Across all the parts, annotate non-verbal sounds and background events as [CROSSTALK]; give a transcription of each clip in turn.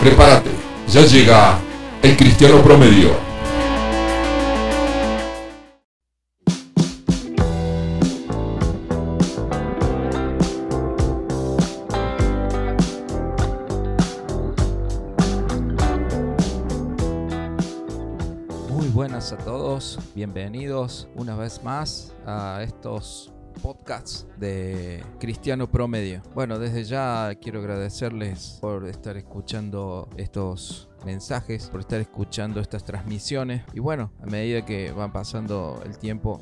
Prepárate, ya llega el cristiano promedio. Muy buenas a todos, bienvenidos una vez más a estos podcasts de Cristiano Promedio. Bueno, desde ya quiero agradecerles por estar escuchando estos mensajes, por estar escuchando estas transmisiones y bueno, a medida que va pasando el tiempo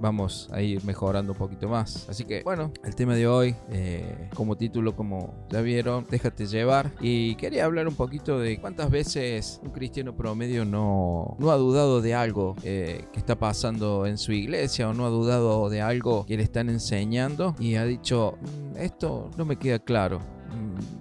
vamos a ir mejorando un poquito más. Así que bueno, el tema de hoy, eh, como título, como ya vieron, déjate llevar. Y quería hablar un poquito de cuántas veces un cristiano promedio no, no ha dudado de algo eh, que está pasando en su iglesia o no ha dudado de algo que le están enseñando y ha dicho, "Mm, esto no me queda claro.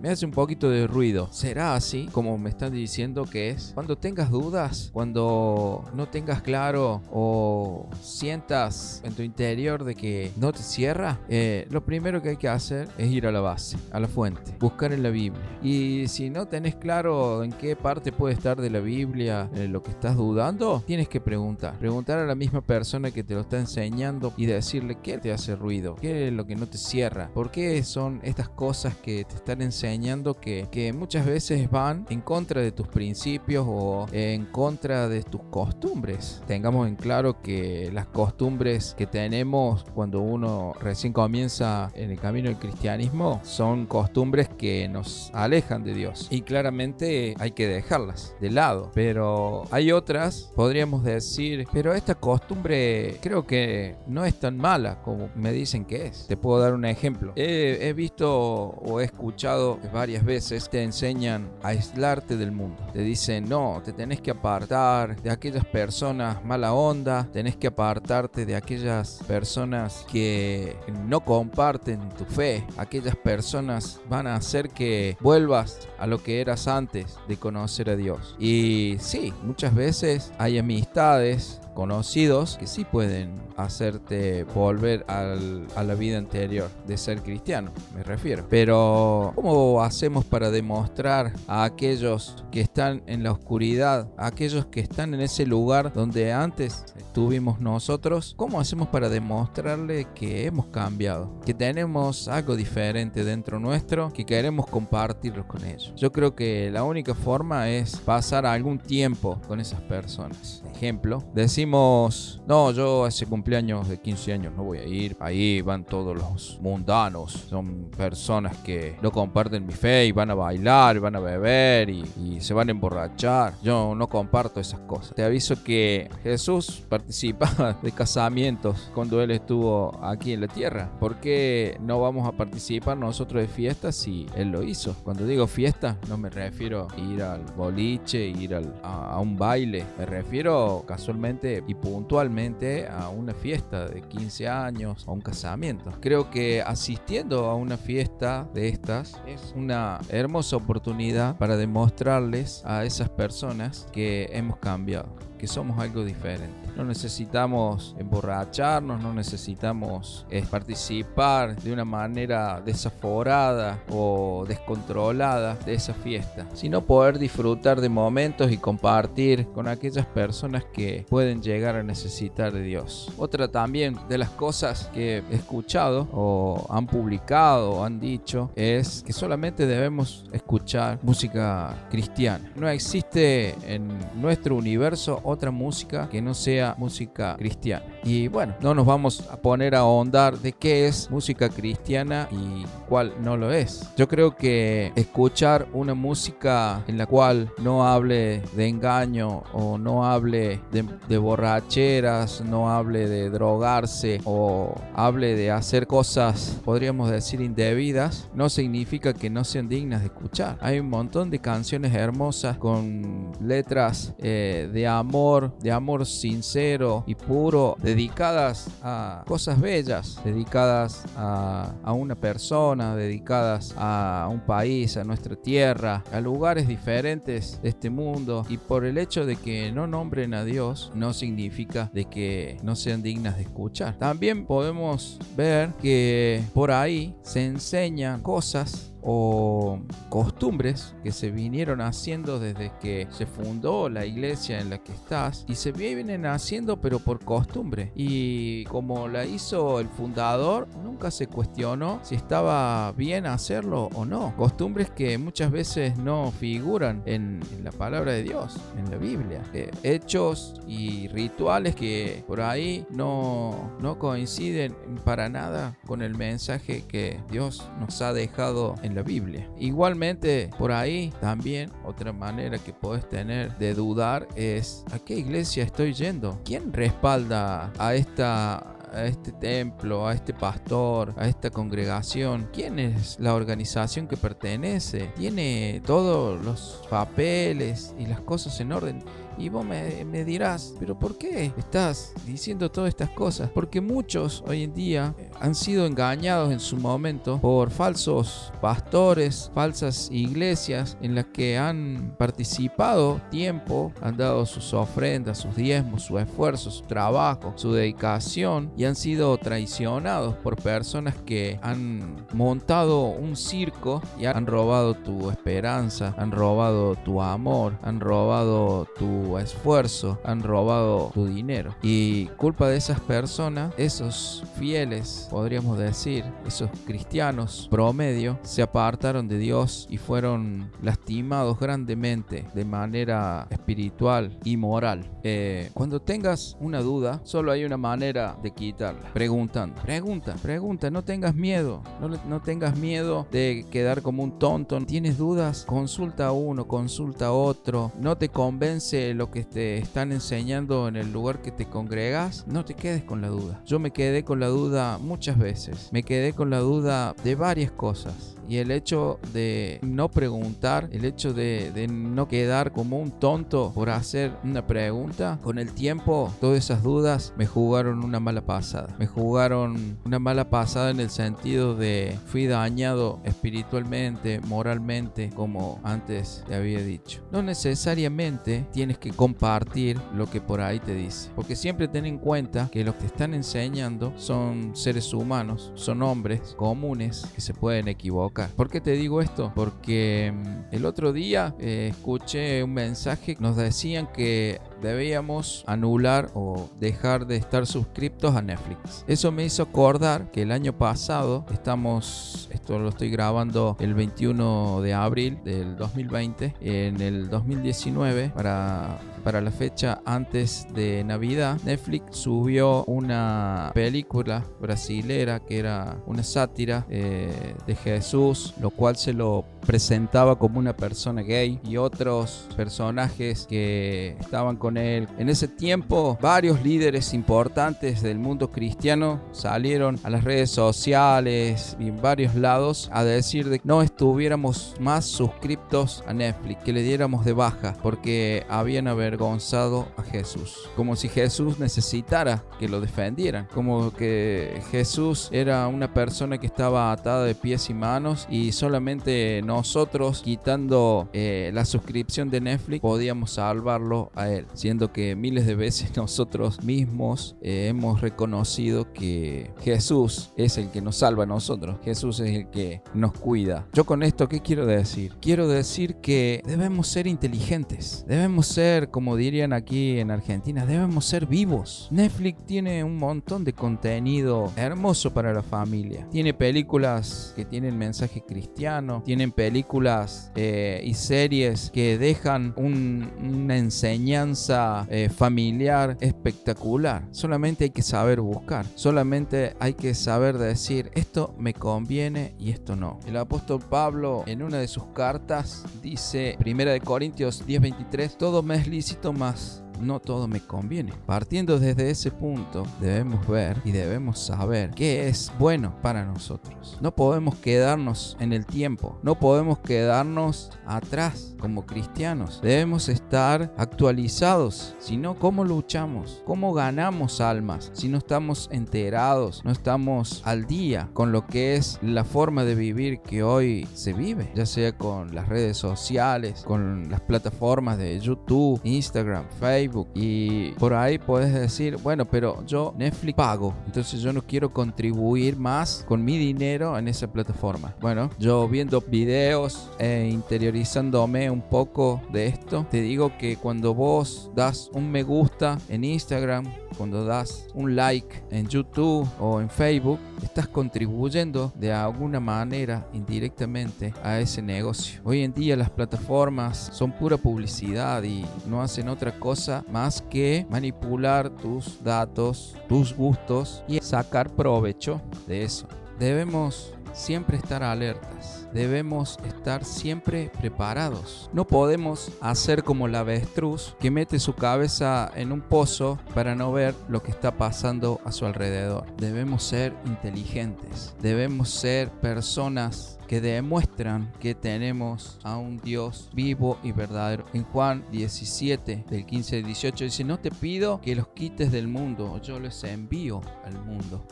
Me hace un poquito de ruido. ¿Será así como me están diciendo que es? Cuando tengas dudas, cuando no tengas claro o sientas en tu interior de que no te cierra, eh, lo primero que hay que hacer es ir a la base, a la fuente, buscar en la Biblia. Y si no tenés claro en qué parte puede estar de la Biblia eh, lo que estás dudando, tienes que preguntar. Preguntar a la misma persona que te lo está enseñando y decirle qué te hace ruido, qué es lo que no te cierra, por qué son estas cosas que te están enseñando que, que muchas veces van en contra de tus principios o en contra de tus costumbres. Tengamos en claro que las costumbres que tenemos cuando uno recién comienza en el camino del cristianismo son costumbres que nos alejan de Dios y claramente hay que dejarlas de lado. Pero hay otras, podríamos decir, pero esta costumbre creo que no es tan mala como me dicen que es. Te puedo dar un ejemplo. He, he visto o he escuchado varias veces te enseñan a aislarte del mundo. Te dicen, no, te tenés que apartar de aquellas personas mala onda, tenés que apartarte de aquellas personas que no comparten tu fe. Aquellas personas van a hacer que vuelvas a lo que eras antes de conocer a Dios. Y sí, muchas veces hay amistades conocidos que sí pueden hacerte volver al- a la vida anterior de ser cristiano, me refiero. Pero, ¿cómo hacemos para demostrar a aquellos que están en la oscuridad, a aquellos que están en ese lugar donde antes estuvimos nosotros? ¿Cómo hacemos para demostrarle que hemos cambiado, que tenemos algo diferente dentro nuestro, que queremos compartirlo con ellos? Yo creo que la única forma es pasar algún tiempo con esas personas. Ejemplo, no, yo a ese cumpleaños de 15 años no voy a ir. Ahí van todos los mundanos. Son personas que no comparten mi fe y van a bailar, van a beber y, se van a emborrachar. Yo no comparto esas cosas. Te aviso que Jesús participaba [LAUGHS] de casamientos cuando él estuvo aquí en la tierra. ¿Por qué no vamos a participar nosotros de fiestas si él lo hizo? Cuando digo fiesta, no me refiero a ir al boliche, ir al- a un baile. Me refiero casualmente y puntualmente a una fiesta de 15 años, a un casamiento. Creo que asistiendo a una fiesta de estas es una hermosa oportunidad para demostrarles a esas personas que hemos cambiado, que somos algo diferente. No necesitamos emborracharnos, no necesitamos eh, participar de una manera desaforada o descontrolada de esa fiesta, sino poder disfrutar de momentos y compartir con aquellas personas que pueden llegar a necesitar de Dios. Otra también de las cosas que he escuchado o han publicado o han dicho es que solamente debemos escuchar música cristiana. No existe en nuestro universo otra música que no sea música cristiana. Y bueno, no nos vamos a poner a ahondar de qué es música cristiana y cuál no lo es. Yo creo que escuchar una música en la cual no hable de engaño o no hable de, borracheras, no hable de drogarse o hable de hacer cosas, podríamos decir, indebidas, no significa que no sean dignas de escuchar. Hay un montón de canciones hermosas con letras eh, de amor, de amor sincero y puro, dedicadas a cosas bellas, dedicadas a, a una persona, dedicadas a un país, a nuestra tierra, a lugares diferentes de este mundo. Y por el hecho de que no nombren a Dios, no significa de que no sean dignas de escuchar. También podemos ver que por ahí se enseñan cosas o costumbres que se vinieron haciendo desde que se fundó la iglesia en la que estás y se vienen haciendo pero por costumbre. Y como la hizo el fundador nunca se cuestionó si estaba bien hacerlo o no. Costumbres que muchas veces no figuran en, la palabra de Dios en la Biblia. Eh, hechos y rituales que por ahí no, no coinciden para nada con el mensaje que Dios nos ha dejado en la Biblia. Igualmente, por ahí también otra manera que puedes tener de dudar es ¿a qué iglesia estoy yendo? ¿Quién respalda a esta a este templo, a este pastor, a esta congregación? ¿Quién es la organización que pertenece? ¿Tiene todos los papeles y las cosas en orden? Y vos me, dirás, pero ¿por qué estás diciendo todas estas cosas? Porque muchos hoy en día han sido engañados en su momento por falsos pastores, falsas iglesias en las que han participado tiempo, han dado sus ofrendas, sus diezmos, su esfuerzo, su trabajo, su dedicación y han sido traicionados por personas que han montado un circo y han robado tu esperanza, han robado tu amor, han robado tu esfuerzo han robado tu dinero. Y culpa de esas personas, esos fieles, podríamos decir, esos cristianos promedio, se apartaron de Dios y fueron lastimados grandemente de manera espiritual y moral. Eh, cuando tengas una duda, solo hay una manera de quitarla. Preguntando. Pregunta, pregunta, no tengas miedo. No, no tengas miedo de quedar como un tonto. ¿Tienes dudas? Consulta a uno, consulta a otro. No te convence lo que te están enseñando en el lugar que te congregas, no te quedes con la duda. Yo me quedé con la duda muchas veces. Me quedé con la duda de varias cosas y el hecho de no preguntar, el hecho de, no quedar como un tonto por hacer una pregunta, con el tiempo todas esas dudas me jugaron una mala pasada. Me jugaron una mala pasada en el sentido de fui dañado espiritualmente, moralmente, como antes te había dicho. No necesariamente tienes que compartir lo que por ahí te dice, porque siempre ten en cuenta que lo que te están enseñando son seres humanos, son hombres comunes que se pueden equivocar ¿Por qué te digo esto? Porque mm, el otro día eh, escuché un mensaje, nos decían que debíamos anular o dejar de estar suscriptos a Netflix. Eso me hizo acordar que el año pasado, estamos, esto lo estoy grabando el 21 de abril del 2020, en el 2019, para para la fecha antes de Navidad, Netflix subió una película brasilera que era una sátira eh, de Jesús, lo cual se lo presentaba como una persona gay y otros personajes que estaban con él. En ese tiempo, varios líderes importantes del mundo cristiano salieron a las redes sociales y en varios lados a decir de que no estuviéramos más suscriptos a Netflix, que le diéramos de baja porque habían avergonzado a Jesús. Como si Jesús necesitara que lo defendieran, como que Jesús era una persona que estaba atada de pies y manos y solamente no nosotros quitando eh, la suscripción de Netflix podíamos salvarlo a él, siendo que miles de veces [LAUGHS] nosotros mismos eh, hemos reconocido que Jesús es el que nos salva a nosotros, Jesús es el que nos cuida. Yo con esto, ¿qué quiero decir? Quiero decir que debemos ser inteligentes, debemos ser, como dirían aquí en Argentina, debemos ser vivos. Netflix tiene un montón de contenido hermoso para la familia, tiene películas que tienen mensaje cristiano, tienen películas películas eh, y series que dejan una enseñanza eh, familiar espectacular. Solamente hay que saber buscar. Solamente hay que saber decir esto me conviene y esto no. El apóstol Pablo en una de sus cartas dice, Primera de Corintios 10:23, todo me es lícito más no todo me conviene. Partiendo desde ese punto, debemos ver y debemos saber qué es bueno para nosotros. No podemos quedarnos en el tiempo, no podemos quedarnos atrás como cristianos. Debemos estar actualizados, si no, ¿cómo luchamos? ¿Cómo ganamos almas? Si no estamos enterados, no estamos al día con lo que es la forma de vivir que hoy se vive, ya sea con las redes sociales, con las plataformas de YouTube, Instagram, Facebook Y por ahí puedes decir, bueno, pero yo Netflix pago, entonces yo no quiero contribuir más con mi dinero en esa plataforma. Bueno, yo viendo videos e interiorizándome un poco de esto, te digo que cuando vos das un me gusta en Instagram, cuando das un like en YouTube o en Facebook, estás contribuyendo de alguna manera indirectamente a ese negocio. Hoy en día las plataformas son pura publicidad y no hacen otra cosa más que manipular tus datos, tus gustos y sacar provecho de eso. Debemos siempre estar alertas debemos estar siempre preparados. No podemos hacer como la avestruz que mete su cabeza en un pozo para no ver lo que está pasando a su alrededor. Debemos ser inteligentes, debemos ser personas que demuestran que tenemos a un Dios vivo y verdadero. En Juan 17, del 15 al 18, dice, no te pido que los quites del mundo, yo les envío al mundo.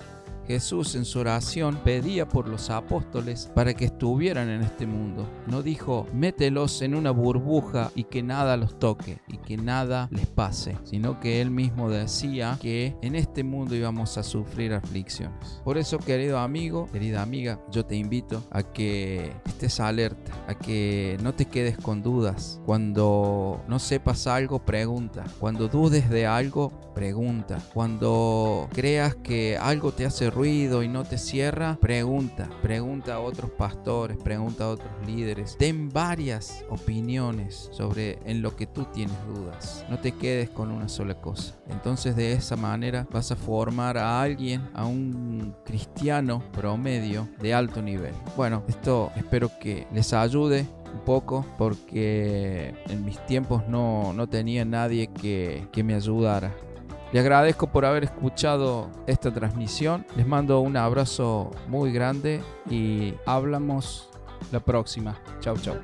Jesús en su oración pedía por los apóstoles para que estuvieran en este mundo. No dijo, mételos en una burbuja y que nada los toque y que nada les pase, sino que él mismo decía que en este mundo íbamos a sufrir aflicciones. Por eso, querido amigo, querida amiga, yo te invito a que estés alerta, a que no te quedes con dudas. Cuando no sepas algo, pregunta. Cuando dudes de algo, pregunta. Cuando creas que algo te hace ruido y no te cierra, pregunta. Pregunta a otros pastores, pregunta a otros líderes. Den varias opiniones sobre en lo que tú tienes dudas. No te quedes con una sola cosa. Entonces de esa manera vas a formar a alguien, a un cristiano promedio de alto nivel. Bueno, esto espero que les ayude un poco porque en mis tiempos no, no tenía nadie que, que me ayudara. Le agradezco por haber escuchado esta transmisión. Les mando un abrazo muy grande y hablamos la próxima. Chau, chau.